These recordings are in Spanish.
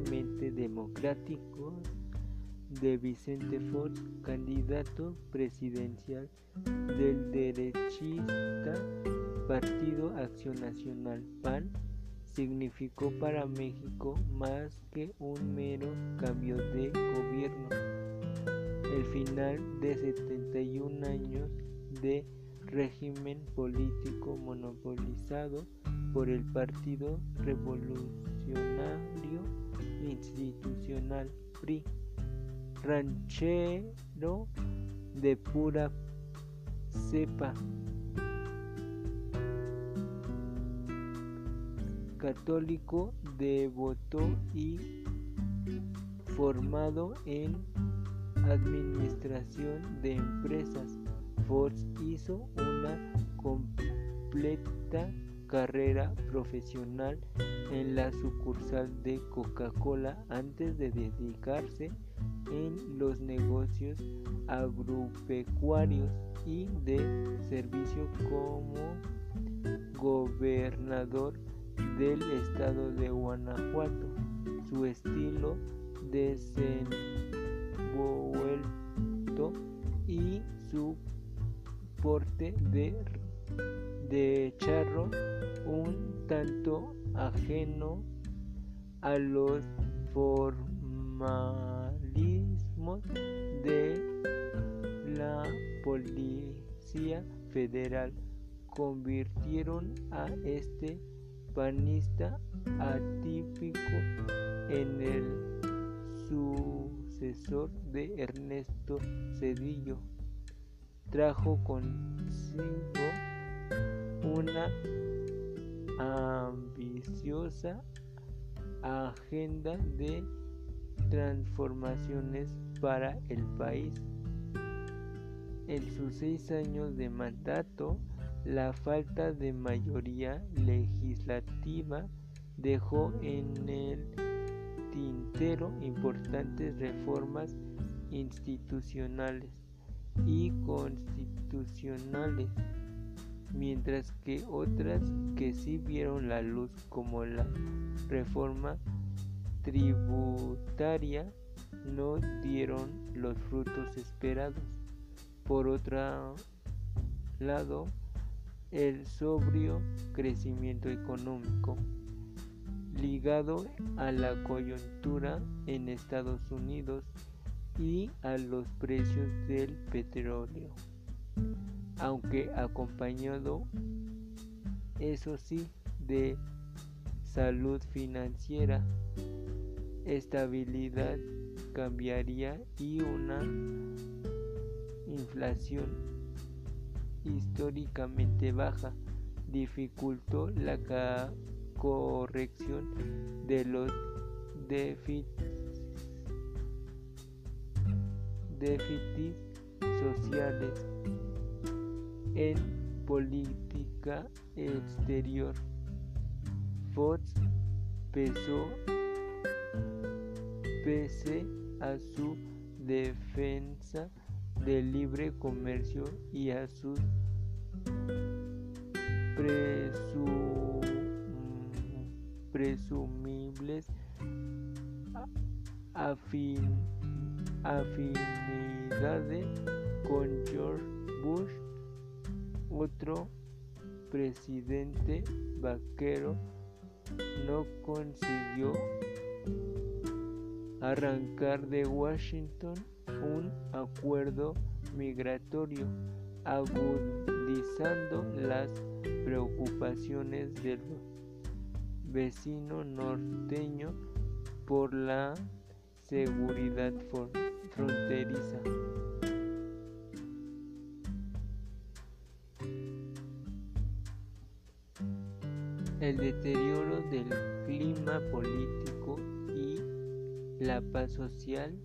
democráticos de Vicente Fox, candidato presidencial del derechista Partido Acción Nacional PAN, significó para México más que un mero cambio de gobierno. El final de 71 años de régimen político monopolizado por el Partido Revolucionario Institucional PRI ranchero de pura cepa. Católico devoto y formado en administración de empresas. Ford hizo una completa carrera profesional en la sucursal de Coca-Cola antes de dedicarse en los negocios agropecuarios y de servicio como gobernador del estado de Guanajuato. Su estilo desenvuelto y su porte de, de charro un tanto ajeno a los formalismos de la Policía Federal convirtieron a este panista atípico en el sucesor de Ernesto Cedillo. Trajo consigo una ambiciosa agenda de transformaciones para el país. En sus seis años de mandato, la falta de mayoría legislativa dejó en el tintero importantes reformas institucionales y constitucionales mientras que otras que sí vieron la luz como la reforma tributaria no dieron los frutos esperados. Por otro lado, el sobrio crecimiento económico ligado a la coyuntura en Estados Unidos y a los precios del petróleo aunque acompañado, eso sí, de salud financiera, estabilidad cambiaría y una inflación históricamente baja dificultó la corrección de los déficits sociales en política exterior. Fox pesó pese a su defensa del libre comercio y a sus presumibles afinidades con George Bush otro presidente vaquero no consiguió arrancar de Washington un acuerdo migratorio, agudizando las preocupaciones del vecino norteño por la seguridad fronteriza. El deterioro del clima político y la paz social,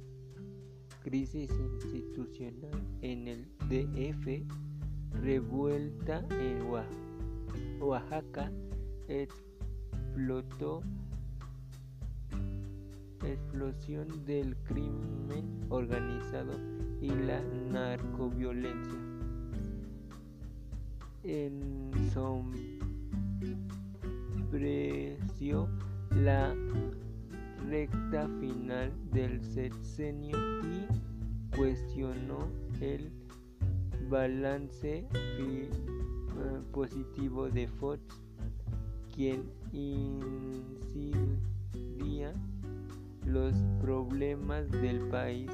crisis institucional en el DF, revuelta en Oaxaca, explotó explosión del crimen organizado y la narcoviolencia. En preció la recta final del sexenio y cuestionó el balance eh, positivo de Fox, quien incidía los problemas del país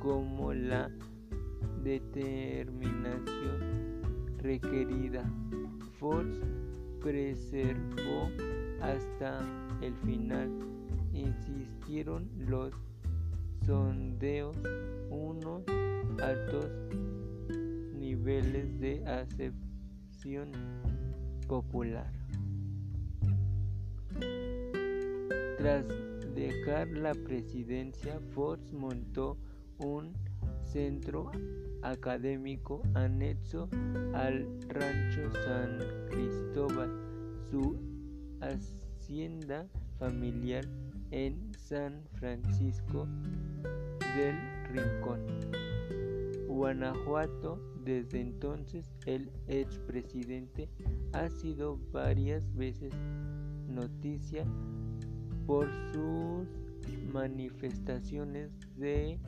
como la determinación requerida. Fox preservó hasta el final. Insistieron los sondeos unos altos niveles de acepción popular. Tras dejar la presidencia, Fox montó un centro académico anexo al rancho San Cristóbal, su hacienda familiar en San Francisco del Rincón, Guanajuato. Desde entonces, el expresidente ha sido varias veces noticia por sus manifestaciones de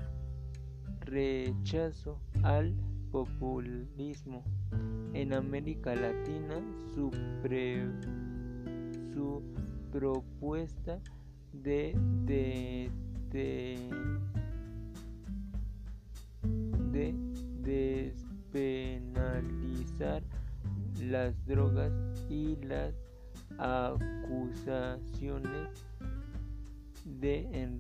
rechazo al populismo. En América Latina, su, su propuesta de, de, de, despenalizar las drogas y las acusaciones de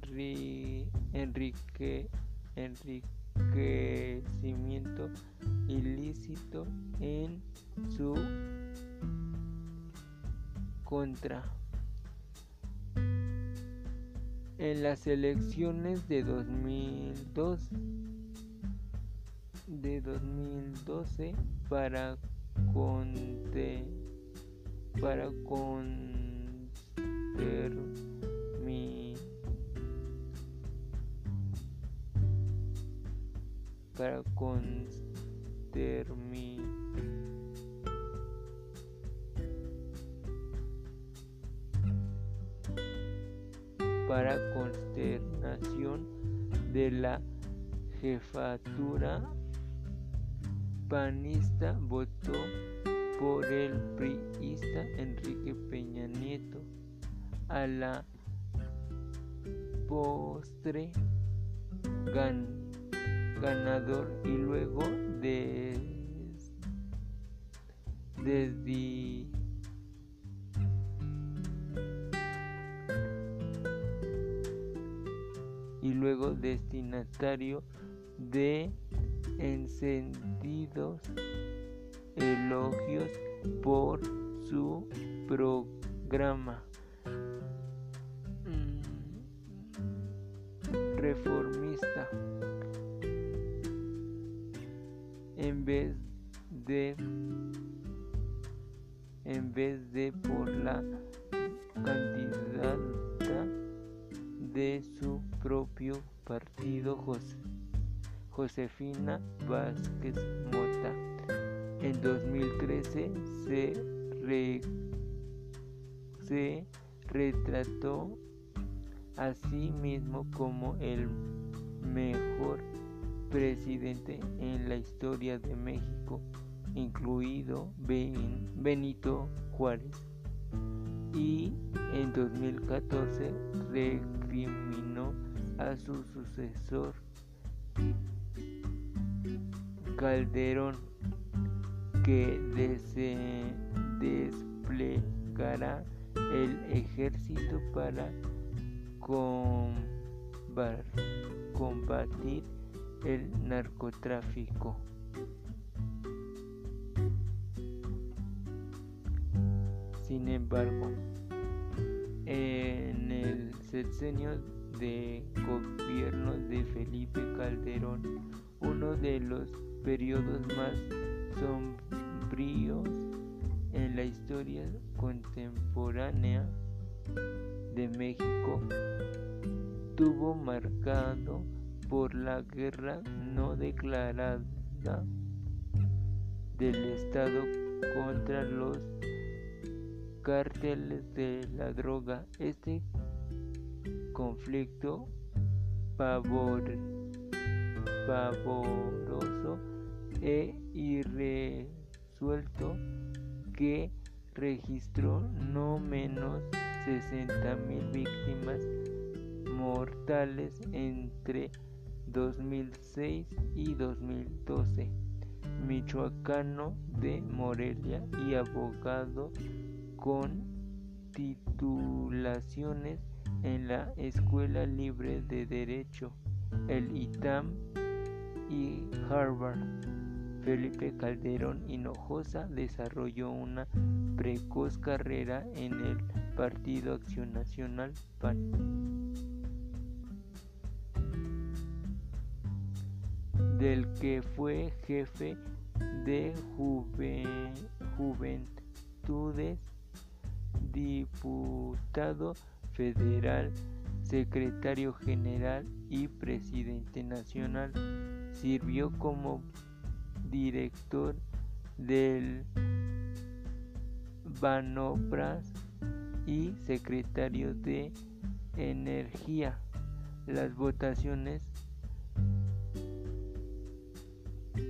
enrique, enriquecimiento ilícito en su contra. En las elecciones de 2002 de 2012 para conte, para con para para consternación de la jefatura panista votó por el priista Enrique Peña Nieto. A la postre gan ganador y luego de y luego destinatario de encendidos elogios por su programa de su propio partido Josefina Vázquez Mota. En 2013 se, se retrató a sí mismo como el mejor presidente en la historia de México, incluido Benito Juárez. Y en 2014 recriminó a su sucesor Calderón que desplegará el ejército para combatir el narcotráfico. Sin embargo, en el sexenio de gobierno de Felipe Calderón, uno de los periodos más sombríos en la historia contemporánea de México, tuvo marcado por la guerra no declarada del Estado contra los cárteles de la droga. Este conflicto pavoroso e irresuelto que registró no menos 60.000 víctimas mortales entre 2006 y 2012. Michoacano de Morelia y abogado con titulaciones en la Escuela Libre de Derecho, el ITAM y Harvard. Felipe Calderón Hinojosa desarrolló una precoz carrera en el Partido Acción Nacional PAN. del que fue jefe de Juventudes, diputado federal, secretario general y presidente nacional. Sirvió como director del Banopras y secretario de Energía. Las votaciones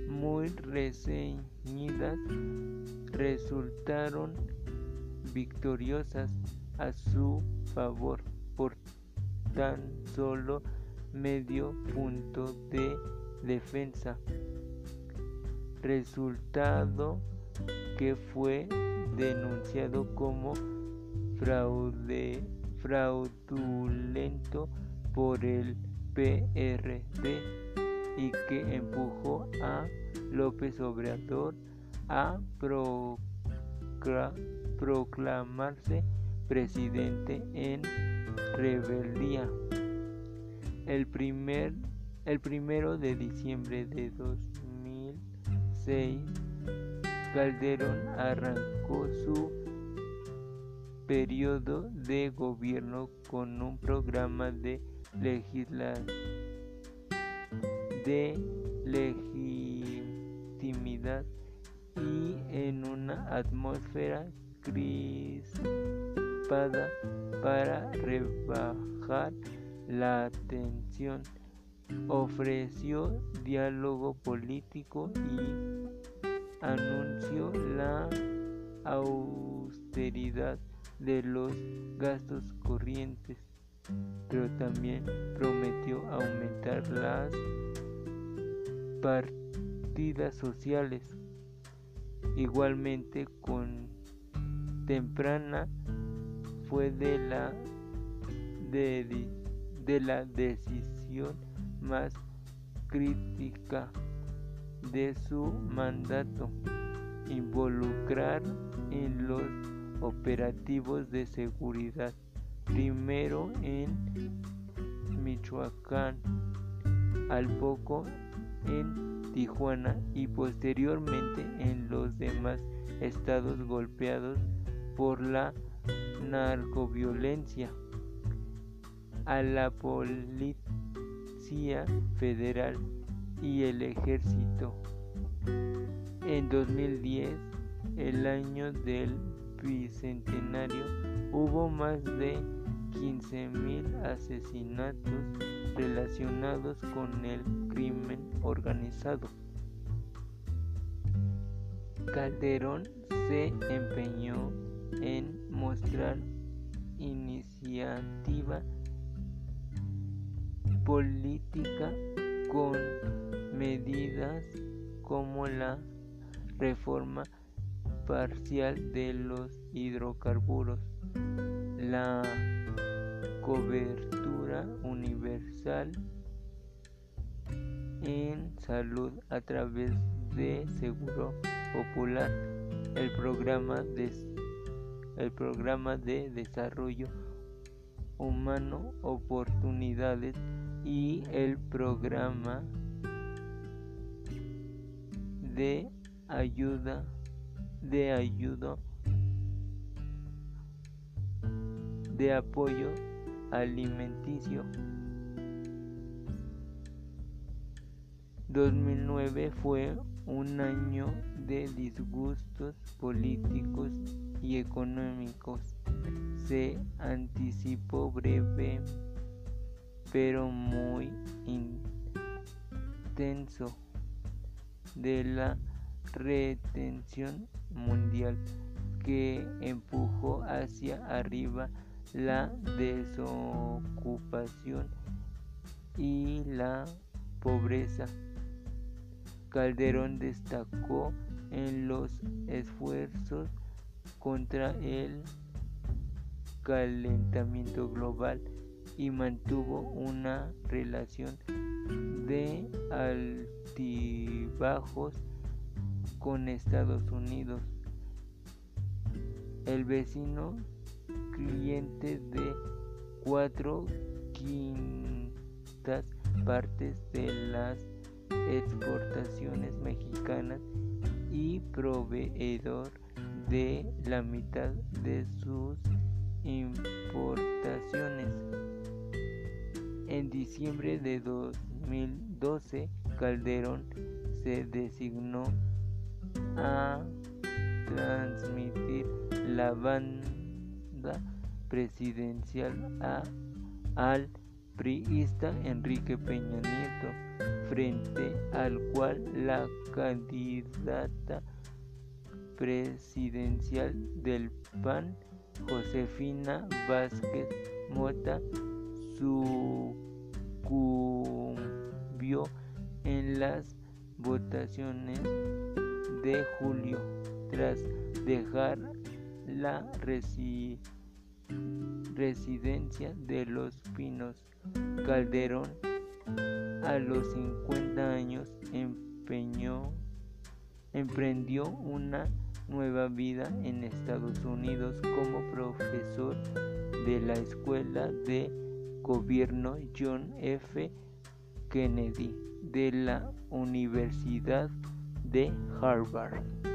muy reseñidas resultaron victoriosas a su por tan solo medio punto de defensa, resultado que fue denunciado como fraude, fraudulento por el PRD y que empujó a López Obrador a proclamarse presidente en rebeldía. El, primer, el primero de diciembre de 2006, Calderón arrancó su periodo de gobierno con un programa de de legitimidad y en una atmósfera para rebajar la tensión. Ofreció diálogo político y anunció la austeridad de los gastos corrientes, pero también prometió aumentar las partidas sociales. Igualmente con temprana fue de la de, la decisión más crítica de su mandato involucrar en los operativos de seguridad primero en Michoacán al poco en Tijuana y posteriormente en los demás estados golpeados por la narcoviolencia. A la Policía Federal y el Ejército. En 2010, el año del bicentenario, hubo más de 15.000 asesinatos relacionados con el crimen organizado. Calderón se empeñó en mostrar iniciativa política con medidas como la reforma parcial de los hidrocarburos, la cobertura universal en salud a través de Seguro Popular, el programa de, el programa de desarrollo humano oportunidades y el programa de ayuda de ayuda de apoyo alimenticio. 2009 fue un año de disgustos políticos y económicos. Se anticipó breve, pero muy intenso de la retención mundial que empujó hacia arriba la desocupación y la pobreza. Calderón destacó en los esfuerzos contra el calentamiento global y mantuvo una relación de altibajos con Estados Unidos. El vecino cliente de cuatro quintas partes de las exportaciones mexicanas y proveedor de la mitad de sus importaciones. En diciembre de 2012, Calderón se designó a transmitir la banda presidencial a, al priista Enrique Peña Nieto, frente al cual la candidata presidencial del PAN, Josefina Vázquez Mota, sucumbió en las votaciones de julio tras dejar la residencia de Los Pinos. Calderón a los 50 años emprendió una nueva vida en Estados Unidos como profesor de la Escuela de Gobierno John F. Kennedy de la Universidad de Harvard.